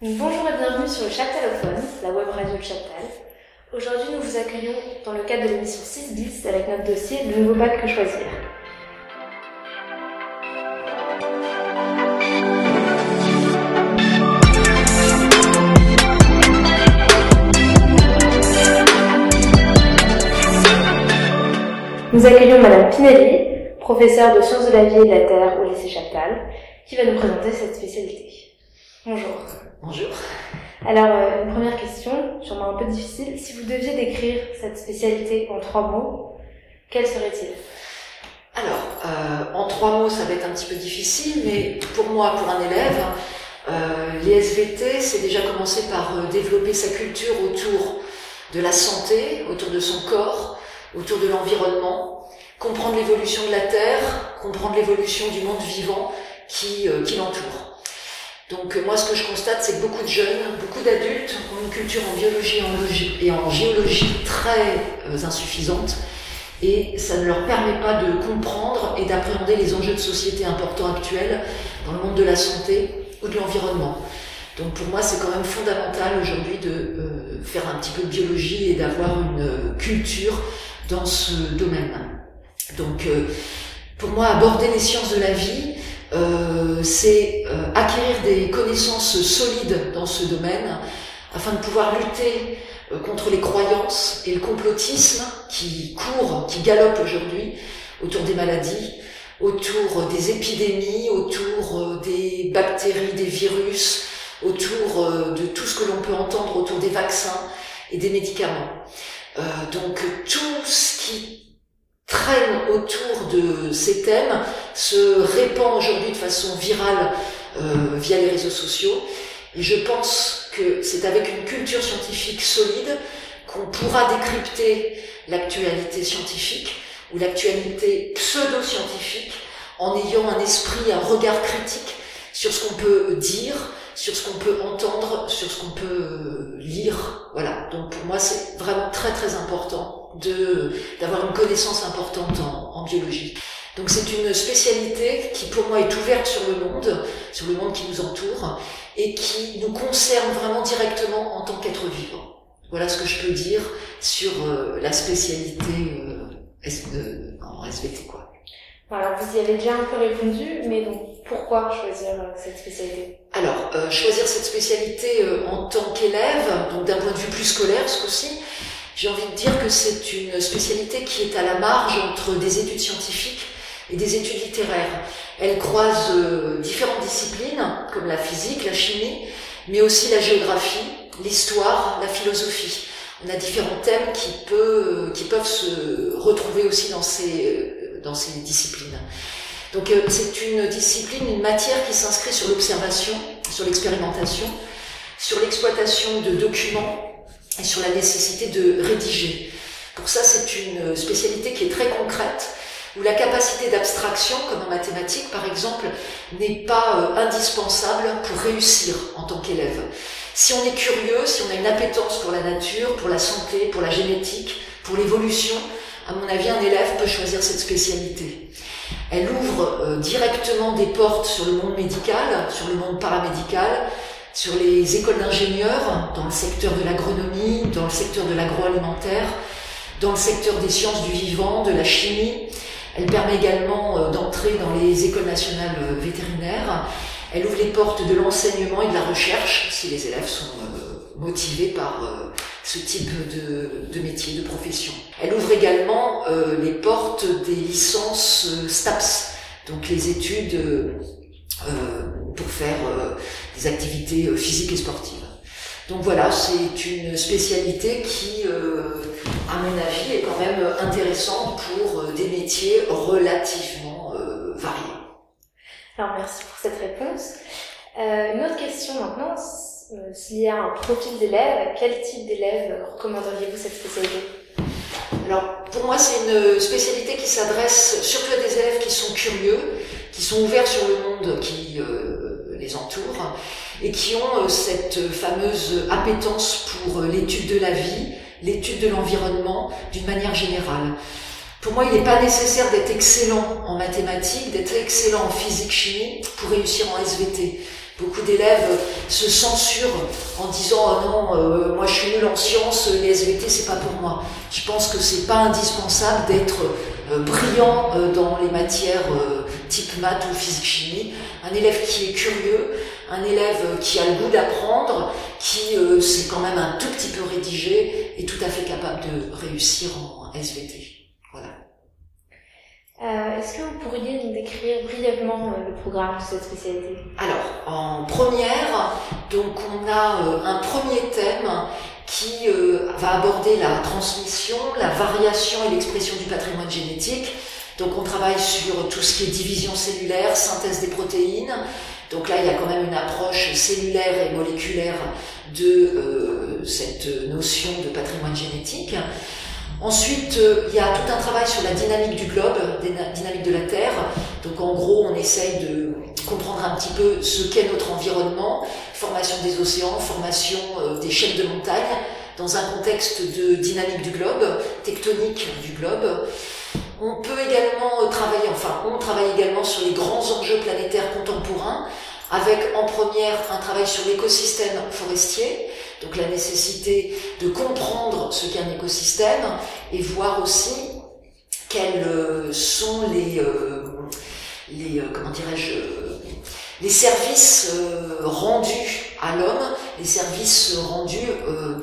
Bonjour et bienvenue sur le Chaptalophone, la web radio de Chaptal. Aujourd'hui, nous vous accueillons dans le cadre de l'émission 6 bis avec notre dossier Le nouveau bac que choisir. Nous accueillons Madame Pinelli, professeure de sciences de la vie et de la terre au lycée Chaptal, qui va nous présenter cette spécialité. Bonjour. Bonjour. Alors, euh, une première question, sûrement un peu difficile. Si vous deviez décrire cette spécialité en trois mots, quels seraient-ils Alors, euh, en trois mots, ça va être un petit peu difficile, mais pour moi, pour un élève, euh, les SVT, c'est déjà commencer par euh, développer sa culture autour de la santé, autour de son corps, autour de l'environnement, comprendre l'évolution de la Terre, comprendre l'évolution du monde vivant qui, euh, qui l'entoure. Donc euh, moi ce que je constate c'est que beaucoup de jeunes, beaucoup d'adultes ont une culture en biologie et en géologie très euh, insuffisante et ça ne leur permet pas de comprendre et d'appréhender les enjeux de société importants actuels dans le monde de la santé ou de l'environnement. Donc pour moi c'est quand même fondamental aujourd'hui de euh, faire un petit peu de biologie et d'avoir une culture dans ce domaine. Donc pour moi aborder les sciences de la vie, euh, c'est euh, acquérir des connaissances solides dans ce domaine afin de pouvoir lutter euh, contre les croyances et le complotisme qui courent, qui galopent aujourd'hui autour des maladies, autour des épidémies, autour des bactéries, des virus, autour de tout ce que l'on peut entendre autour des vaccins et des médicaments. donc tout ce qui traîne autour de ces thèmes se répand aujourd'hui de façon virale euh, via les réseaux sociaux. Et je pense que c'est avec une culture scientifique solide qu'on pourra décrypter l'actualité scientifique ou l'actualité pseudo-scientifique en ayant un esprit, un regard critique sur ce qu'on peut dire, sur ce qu'on peut entendre, sur ce qu'on peut lire. Voilà. Donc pour moi, c'est vraiment très très important de d'avoir une connaissance importante en, en biologie. Donc c'est une spécialité qui pour moi est ouverte sur le monde, sur le monde qui nous entoure, et qui nous concerne vraiment directement en tant qu'être vivant. Voilà ce que je peux dire sur euh, la spécialité euh, en SVT. Quoi. Alors, vous y avez déjà un peu répondu, mais donc, pourquoi choisir euh, cette spécialité? Alors, euh, choisir cette spécialité euh, en tant qu'élève, donc d'un point de vue plus scolaire ce coup-ci, j'ai envie de dire que c'est une spécialité qui est à la marge entre des études scientifiques et des études littéraires. Elle croise différentes disciplines, comme la physique, la chimie, mais aussi la géographie, l'histoire, la philosophie. On a différents thèmes qui, peuvent se retrouver aussi dans ces ces disciplines. Donc euh, c'est une discipline, une matière qui s'inscrit sur l'observation, sur l'expérimentation, sur l'exploitation de documents et sur la nécessité de rédiger. Pour ça, c'est une spécialité qui est très concrète, où la capacité d'abstraction, comme en mathématiques par exemple, n'est pas euh, indispensable pour réussir en tant qu'élève. Si on est curieux, si on a une appétence pour la nature, pour la santé, pour la génétique, pour l'évolution, à mon avis, un élève peut choisir cette spécialité. Elle ouvre euh, directement des portes sur le monde médical, sur le monde paramédical, sur les écoles d'ingénieurs, dans le secteur de l'agronomie, dans le secteur de l'agroalimentaire, dans le secteur des sciences du vivant, de la chimie. Elle permet également euh, d'entrer dans les écoles nationales euh, vétérinaires. Elle ouvre les portes de l'enseignement et de la recherche, si les élèves sont motivés par ce type de, métier, de profession. Elle ouvre également euh, les portes des licences euh, STAPS, donc les études euh, pour faire des activités physiques et sportives. Donc voilà, c'est une spécialité qui, à mon avis, est quand même intéressante pour des métiers relativement variés. Alors merci pour cette réponse. une autre question maintenant, euh, s'il y a un profil d'élève, quel type d'élève recommanderiez-vous cette spécialité? Alors, pour moi, c'est une spécialité qui s'adresse surtout à des élèves qui sont curieux, qui sont ouverts sur le monde qui euh, les entoure et qui ont euh, cette fameuse appétence pour l'étude de la vie, l'étude de l'environnement d'une manière générale. Pour moi, il n'est pas nécessaire d'être excellent en mathématiques, d'être excellent en physique-chimie pour réussir en SVT. Beaucoup d'élèves se censurent en disant oh non, euh, moi je suis nul en sciences, les SVT c'est pas pour moi. Je pense que c'est pas indispensable d'être euh, brillant euh, dans les matières type maths ou physique chimie. Un élève qui est curieux, un élève qui a le goût d'apprendre, qui sait quand même un tout petit peu rédiger, est tout à fait capable de réussir en SVT. Voilà. Euh, est-ce que vous pourriez nous décrire brièvement euh, le programme de cette spécialité? Alors, en première, donc on a euh, un premier thème qui va aborder la transmission, la variation et l'expression du patrimoine génétique. Donc on travaille sur tout ce qui est division cellulaire, synthèse des protéines. Donc là, il y a quand même une approche cellulaire et moléculaire de cette notion de patrimoine génétique. Ensuite, euh, il y a tout un travail sur la dynamique du globe, dynamique de la Terre. Donc en gros, on essaye de comprendre un petit peu ce qu'est notre environnement, formation des océans, formation euh, des chaînes de montagnes, dans un contexte de dynamique du globe, tectonique du globe. On peut également travailler, enfin on travaille également sur les grands enjeux planétaires contemporains, avec en première un travail sur l'écosystème forestier, donc la nécessité de comprendre ce qu'est un écosystème et voir aussi quels euh, sont les, euh, les euh, comment dirais-je, les services rendus à l'homme, les services rendus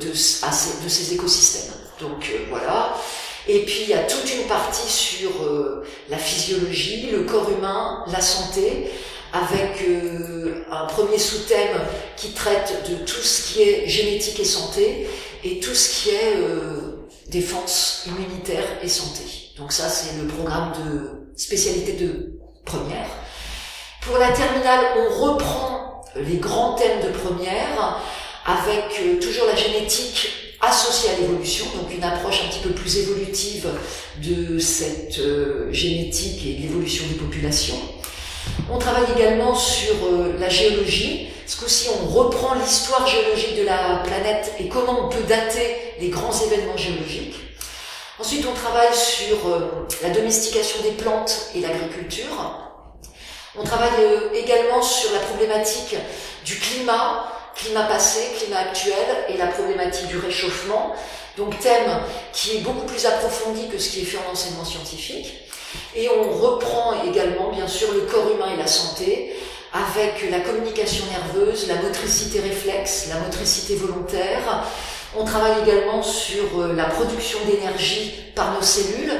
de, ces écosystèmes. Donc voilà. Et puis il y a toute une partie sur la physiologie, le corps humain, la santé, avec euh, un premier sous-thème qui traite de tout ce qui est génétique et santé et tout ce qui est euh, défense immunitaire et santé. Donc ça, c'est le programme de spécialité de première. Pour la terminale, on reprend les grands thèmes de première avec euh, toujours la génétique associée à l'évolution, donc une approche un petit peu plus évolutive de cette génétique et de l'évolution des populations. On travaille également sur euh, la géologie. Ce coup-ci, on reprend l'histoire géologique de la planète et comment on peut dater les grands événements géologiques. Ensuite, on travaille sur euh, la domestication des plantes et l'agriculture. On travaille euh, également sur la problématique du climat, climat passé, climat actuel et la problématique du réchauffement. Donc thème qui est beaucoup plus approfondi que ce qui est fait en enseignement scientifique. Et on reprend également, bien sûr, le corps humain et la santé, avec la communication nerveuse, la motricité réflexe, la motricité volontaire. On travaille également sur euh, la production d'énergie par nos cellules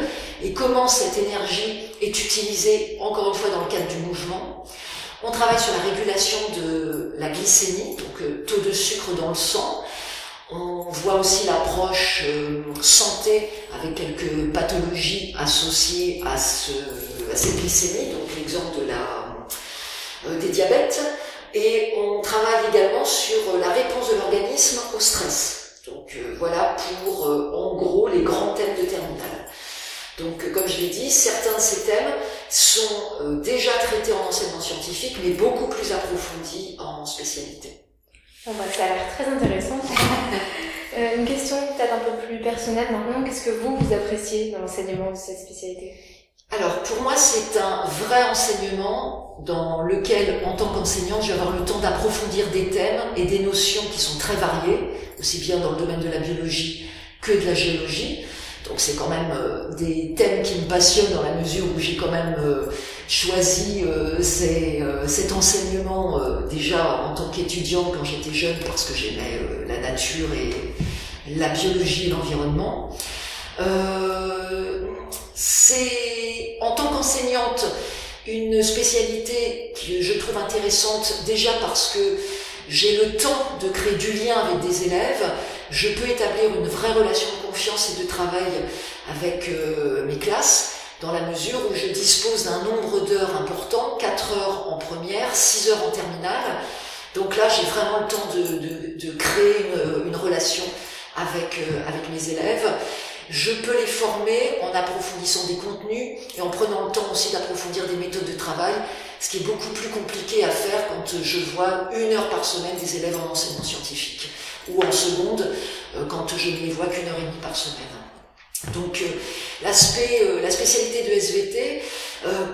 et comment cette énergie est utilisée, encore une fois, dans le cadre du mouvement. On travaille sur la régulation de la glycémie, donc euh, taux de sucre dans le sang, on voit aussi l'approche euh, santé avec quelques pathologies associées à, ce, à cette glycémie, donc l'exemple de la, euh, des diabètes. Et on travaille également sur la réponse de l'organisme au stress. Donc euh, voilà pour en gros les grands thèmes de terminale. Donc comme je l'ai dit, certains de ces thèmes sont déjà traités en enseignement scientifique, mais beaucoup plus approfondis en spécialité. Bon bah, ça a l'air très intéressant. Euh, une question peut-être un peu plus personnelle maintenant. Qu'est-ce que vous, vous appréciez dans l'enseignement de cette spécialité? Alors pour moi c'est un vrai enseignement dans lequel en tant qu'enseignante je vais avoir le temps d'approfondir des thèmes et des notions qui sont très variées, aussi bien dans le domaine de la biologie que de la géologie. Donc c'est quand même euh, des thèmes qui me passionnent dans la mesure où j'ai quand même euh, choisi euh, cet enseignement déjà en tant qu'étudiante quand j'étais jeune parce que j'aimais la nature et la biologie et l'environnement. c'est en tant qu'enseignante une spécialité que je trouve intéressante déjà parce que j'ai le temps de créer du lien avec des élèves, je peux établir une vraie relation de confiance et de travail avec euh, mes classes, dans la mesure où je dispose d'un nombre d'heures important, 4 heures en première, 6 heures en terminale. Donc là, j'ai vraiment le temps de, créer une, relation avec, euh, avec mes élèves. Je peux les former en approfondissant des contenus et en prenant le temps aussi d'approfondir des méthodes de travail, ce qui est beaucoup plus compliqué à faire quand je vois une heure par semaine des élèves en enseignement scientifique ou en seconde euh, quand je ne les vois qu'une heure et demie par semaine. Donc euh, l'aspect, euh, la spécialité de SVT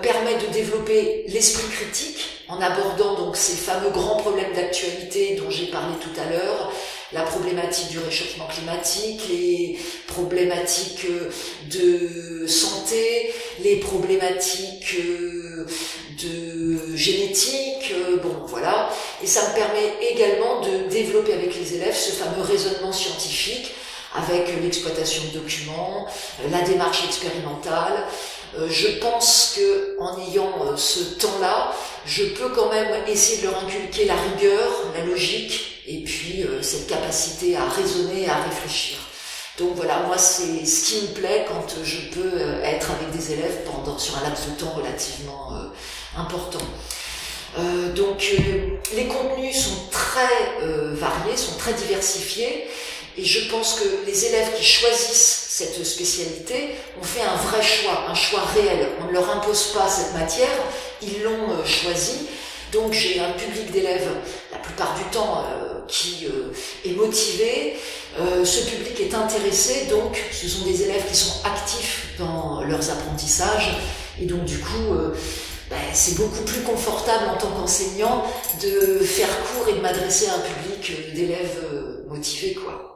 permet de développer l'esprit critique, en abordant donc ces fameux grands problèmes d'actualité dont j'ai parlé tout à l'heure, la problématique du réchauffement climatique, les problématiques de santé, les problématiques de génétique, bon voilà, et ça me permet également de développer avec les élèves ce fameux raisonnement scientifique avec l'exploitation de documents, la démarche expérimentale, euh, je pense que en ayant euh, ce temps-là, je peux quand même essayer de leur inculquer la rigueur, la logique, et puis euh, cette capacité à raisonner, à réfléchir. Donc voilà, moi c'est ce qui me plaît quand je peux être avec des élèves pendant sur un laps de temps relativement important. donc les contenus sont très variés, sont très diversifiés. Et je pense que les élèves qui choisissent cette spécialité ont fait un vrai choix, un choix réel. On ne leur impose pas cette matière, ils l'ont euh, choisi. Donc j'ai un public d'élèves, la plupart du temps, euh, qui euh, est motivé. ce public est intéressé, donc ce sont des élèves qui sont actifs dans leurs apprentissages. Et donc du coup, ben, c'est beaucoup plus confortable en tant qu'enseignant de faire cours et de m'adresser à un public d'élèves motivés, quoi.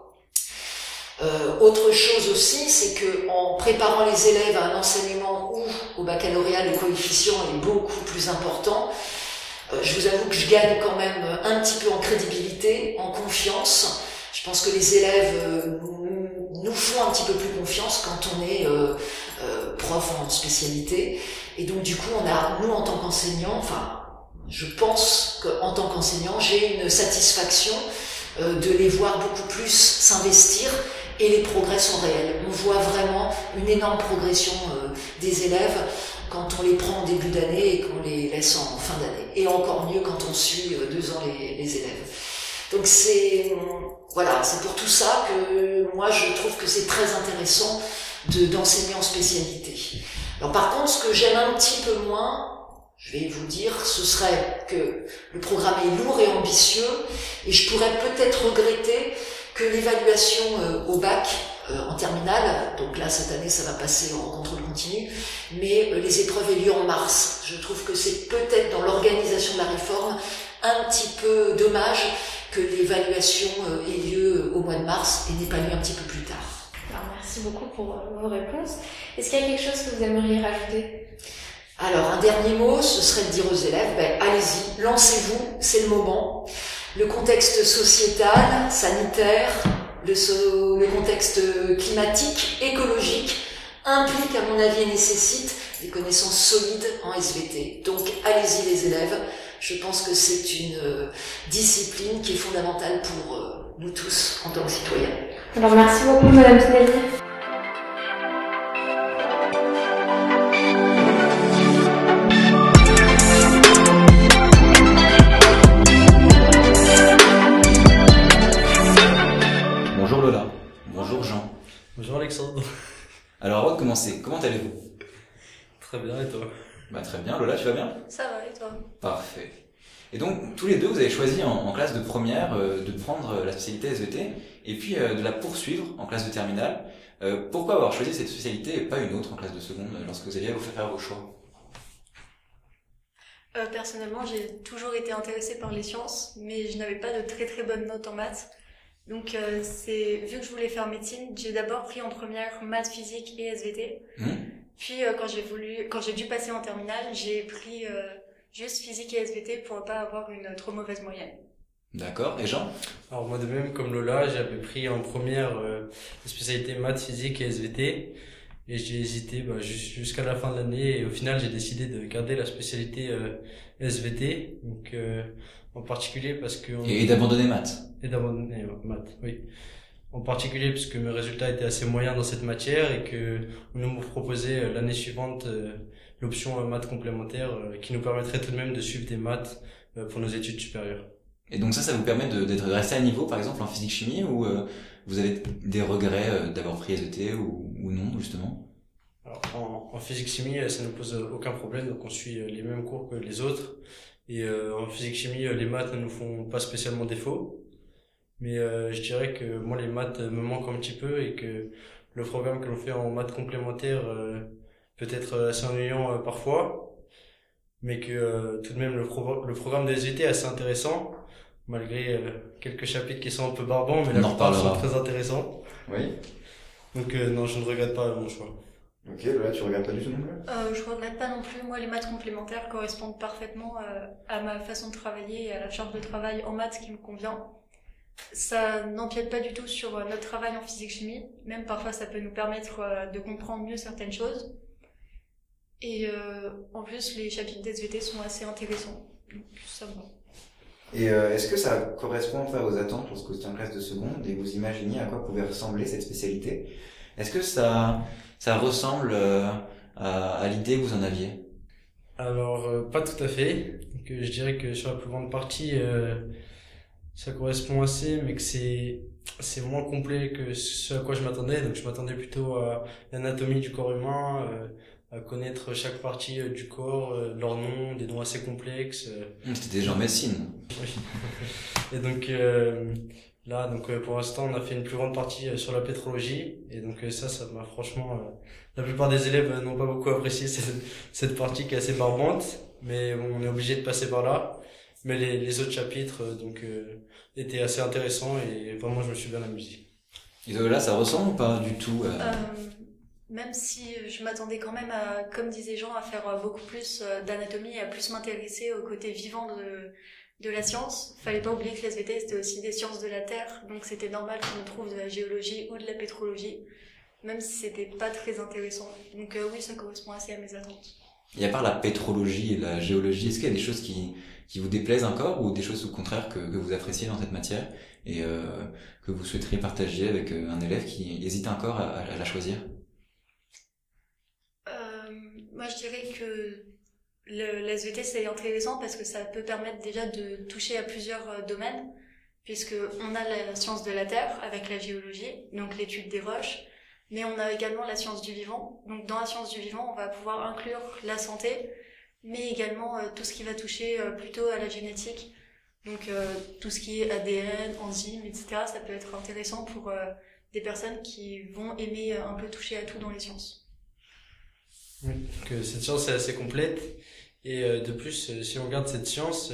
Euh, autre chose aussi, c'est que en préparant les élèves à un enseignement où au baccalauréat le coefficient est beaucoup plus important, euh, je vous avoue que je gagne quand même un petit peu en crédibilité, en confiance. Je pense que les élèves euh, nous font un petit peu plus confiance quand on est prof en spécialité. Et donc du coup, on a, nous en tant qu'enseignants, enfin, je pense qu'en tant qu'enseignant, j'ai une satisfaction de les voir beaucoup plus s'investir et les progrès sont réels. On voit vraiment une énorme progression euh, des élèves quand on les prend en début d'année et qu'on les laisse en fin d'année. Et encore mieux quand on suit euh, deux ans les, élèves. Donc c'est voilà, c'est pour tout ça que moi je trouve que c'est très intéressant de d'enseigner en spécialité. Alors par contre, ce que j'aime un petit peu moins, je vais vous dire, ce serait que le programme est lourd et ambitieux, et je pourrais peut-être regretter que l'évaluation euh, au bac euh, en terminale, donc là cette année ça va passer en contrôle continu, mais euh, les épreuves aient lieu en mars. Je trouve que c'est peut-être dans l'organisation de la réforme un petit peu dommage que l'évaluation ait lieu au mois de mars et n'ait pas lieu un petit peu plus tard. merci beaucoup pour vos réponses. Est-ce qu'il y a quelque chose que vous aimeriez rajouter? Alors un dernier mot, ce serait de dire aux élèves, ben, allez-y, lancez-vous, c'est le moment le contexte sociétal, sanitaire, le, le, contexte climatique, écologique, implique à mon avis et nécessite des connaissances solides en SVT. Donc allez-y les élèves, je pense que c'est une euh, discipline qui est fondamentale pour euh, nous tous en tant que citoyens. Alors merci beaucoup Madame Pinelli. Commencer, comment allez-vous? Très bien et toi? Bah très bien, Lola, tu vas bien? Ça va et toi? Parfait. Et donc tous les deux, vous avez choisi en, classe de première euh, de prendre la spécialité SVT et puis euh, de la poursuivre en classe de terminale. Euh, pourquoi avoir choisi cette spécialité et pas une autre en classe de seconde lorsque vous aviez à vous faire vos choix? Personnellement, j'ai toujours été intéressée par les sciences, mais je n'avais pas de très très bonnes notes en maths. Donc, euh, c'est vu que je voulais faire médecine, j'ai d'abord pris en première maths, physique et SVT. Mmh. Puis, euh, quand j'ai voulu, quand j'ai dû passer en terminale, j'ai pris euh, juste physique et SVT pour ne pas avoir une trop mauvaise moyenne. D'accord. Et Jean? Alors moi de même comme Lola, j'avais pris en première la spécialité maths, physique et SVT. Et j'ai hésité bah, jusqu'à la fin de l'année et au final j'ai décidé de garder la spécialité SVT. Donc en particulier parce que... Et d'abandonner maths. Et d'abandonner maths, oui. En particulier parce que mes résultats étaient assez moyens dans cette matière et que on nous proposait euh, l'année suivante euh, l'option euh, maths complémentaire qui nous permettrait tout de même de suivre des maths pour nos études supérieures. Et donc ça, ça vous permet d'être resté à niveau, par exemple, en physique-chimie, ou vous avez des regrets d'avoir pris SVT ou, ou non, justement? Alors, en, en physique-chimie, ça ne pose aucun problème, donc on suit les mêmes cours que les autres. Et euh, en physique-chimie, euh, les maths ne nous font pas spécialement défaut. Mais euh, je dirais que moi, les maths me manquent un petit peu et que le programme que l'on fait en maths complémentaires peut être assez ennuyant parfois. mais que tout de même le, le programme de SVT est assez intéressant, malgré quelques chapitres qui sont un peu barbants, mais la plupart sont très intéressants. Oui. Donc non, je ne regrette pas mon choix. Ok, là tu regardes pas du tout non plus? Euh, Je regrette pas non plus. Moi, les maths complémentaires correspondent parfaitement à ma façon de travailler et à la charge de travail en maths qui me convient ça n'empiète pas du tout sur euh, notre travail en physique-chimie. Même parfois, ça peut nous permettre euh, de comprendre mieux certaines choses. Et euh, en plus, les chapitres d'SVT sont assez intéressants. Donc, ça va. Et est-ce que ça correspond enfin aux attentes lorsque vous étiez en classe de seconde? Et vous imaginez à quoi pouvait ressembler cette spécialité? Est-ce que ça, ça ressemble à, l'idée que vous en aviez Alors, pas tout à fait. Je dirais que sur la plus grande partie, ça correspond assez, mais que c'est c'est moins complet que ce à quoi je m'attendais. Donc je m'attendais plutôt à l'anatomie du corps humain, euh, connaître chaque partie euh, du corps, euh, leur nom, des noms assez complexes. Mmh, c'était déjà en médecine. Oui. Et donc là, donc pour l'instant, on a fait une plus grande partie sur la pétrologie, et donc ça, ça m'a franchement, la plupart des élèves n'ont pas beaucoup apprécié cette, cette partie qui est assez barbante, mais bon, on est obligé de passer par là. Mais les, les autres chapitres euh, donc euh, étaient assez intéressants et vraiment je me suis bien amusé. Et donc là, ça ressemble ou pas du tout euh, Même si je m'attendais quand même à, comme disait Jean, à faire beaucoup plus d'anatomie et à plus m'intéresser au côté vivant de, la science. Fallait pas oublier que la SVT c'était aussi des sciences de la Terre, donc c'était normal qu'on trouve de la géologie ou de la pétrologie, même si c'était pas très intéressant. Donc oui, ça correspond assez à mes attentes. Et à part la pétrologie et la géologie, est-ce qu'il y a des choses qui, vous déplaisent encore ou des choses au contraire que, vous appréciez dans cette matière et euh, que vous souhaiteriez partager avec euh, un élève qui hésite encore à, la choisir? euh, Moi, je dirais que le, SVT, c'est intéressant parce que ça peut permettre déjà de toucher à plusieurs euh, domaines, puisque on a la science de la Terre avec la géologie, donc l'étude des roches, mais on a également la science du vivant. Donc dans la science du vivant, on va pouvoir inclure la santé, mais également euh, tout ce qui va toucher euh, plutôt à la génétique. Donc tout ce qui est ADN, enzymes, etc. Ça peut être intéressant pour des personnes qui vont aimer un peu toucher à tout dans les sciences. Oui, que cette science est assez complète. Et de plus, si on regarde cette science,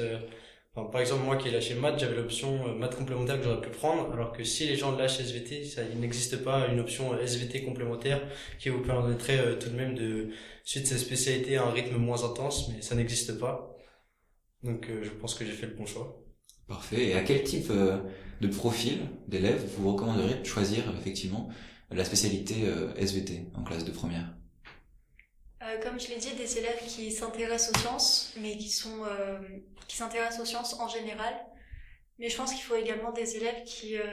par exemple, moi qui ai lâché maths, j'avais l'option euh, maths complémentaire que j'aurais pu prendre, alors que si les gens lâchent SVT, ça, il n'existe pas une option SVT complémentaire qui vous permettrait euh, tout de même de suivre cette spécialité à un rythme moins intense, mais ça n'existe pas. Donc euh, je pense que j'ai fait le bon choix. Parfait. Et à quel type de profil d'élèves vous recommanderiez de choisir effectivement la spécialité SVT en classe de première? Euh, comme je l'ai dit, des élèves qui s'intéressent aux sciences, mais qui sont euh, qui s'intéressent aux sciences en général. Mais je pense qu'il faut également des élèves qui euh,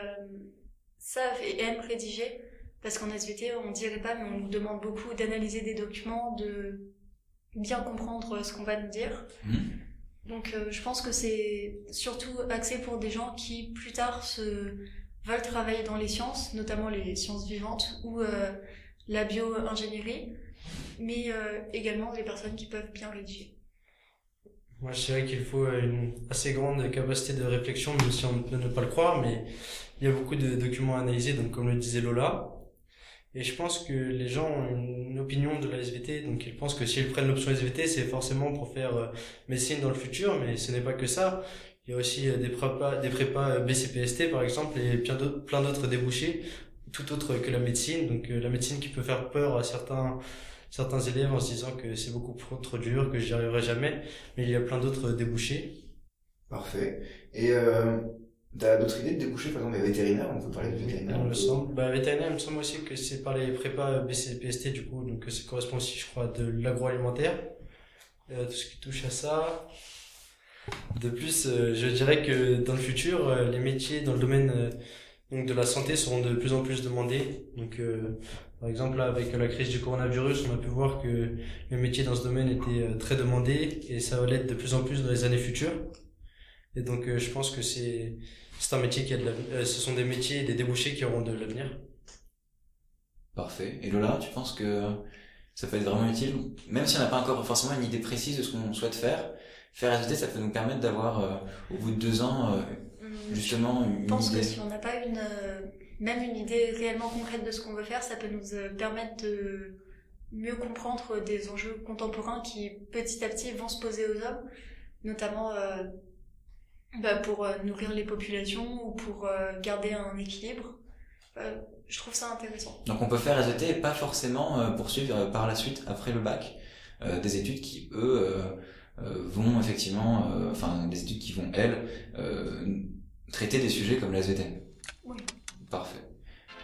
savent et aiment rédiger, parce qu'en SVT, on dirait pas, mais on nous demande beaucoup d'analyser des documents, de bien comprendre ce qu'on va nous dire. Mmh. Donc, je pense que c'est surtout axé pour des gens qui plus tard se veulent travailler dans les sciences, notamment les sciences vivantes ou la bio-ingénierie mais euh, également des personnes qui peuvent bien rédiger. Moi, je dirais qu'il faut une assez grande capacité de réflexion, même si on peut ne pas le croire, mais il y a beaucoup de documents à analyser, donc comme le disait Lola. Et je pense que les gens ont une opinion de la SVT, donc ils pensent que s'ils prennent l'option SVT, c'est forcément pour faire euh, médecine dans le futur, mais ce n'est pas que ça. Il y a aussi euh, des prépas, des prépas BCPST par exemple, et plein d'autres débouchés, tout autre que la médecine. Donc la médecine qui peut faire peur à certains certains élèves en se disant que c'est beaucoup trop dur, que j'y arriverai jamais, mais il y a plein d'autres débouchés. Parfait. Et euh, t'as d'autres idées de débouchés, par exemple, les vétérinaires, on peut parler de vétérinaire Il me semble. Bah, vétérinaire, il me semble aussi que c'est par les prépas BCPST, du coup, donc ça correspond aussi, je crois, de l'agroalimentaire. Euh, tout ce qui touche à ça. De plus, euh, je dirais que dans le futur, euh, les métiers dans le domaine euh, donc de la santé seront de plus en plus demandés. Donc par exemple, là, avec la crise du coronavirus, on a pu voir que le métier dans ce domaine était euh, très demandé et ça va l'être de plus en plus dans les années futures. Et donc, euh, je pense que c'est c'est un métier qui a de euh, ce sont des métiers et des débouchés qui auront de l'avenir. Parfait. Et Lola, tu penses que ça peut être vraiment utile, même si on n'a pas encore forcément une idée précise de ce qu'on souhaite faire. Faire SVT, ça peut nous permettre d'avoir, au bout de deux ans, hum, justement, une idée. Je pense que si on n'a pas une même une idée réellement concrète de ce qu'on veut faire, ça peut nous euh, permettre de mieux comprendre des enjeux contemporains qui petit à petit vont se poser aux hommes, notamment euh, bah, pour euh, nourrir les populations ou pour garder un équilibre. je trouve ça intéressant. Donc on peut faire SVT et pas forcément poursuivre par la suite, après le bac, des études qui, eux, vont effectivement, enfin des études qui vont, elles, traiter des sujets comme la SVT. Parfait.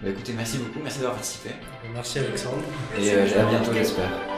Bah écoutez, merci beaucoup, merci d'avoir participé. Merci Alexandre. Et à bientôt, j'espère.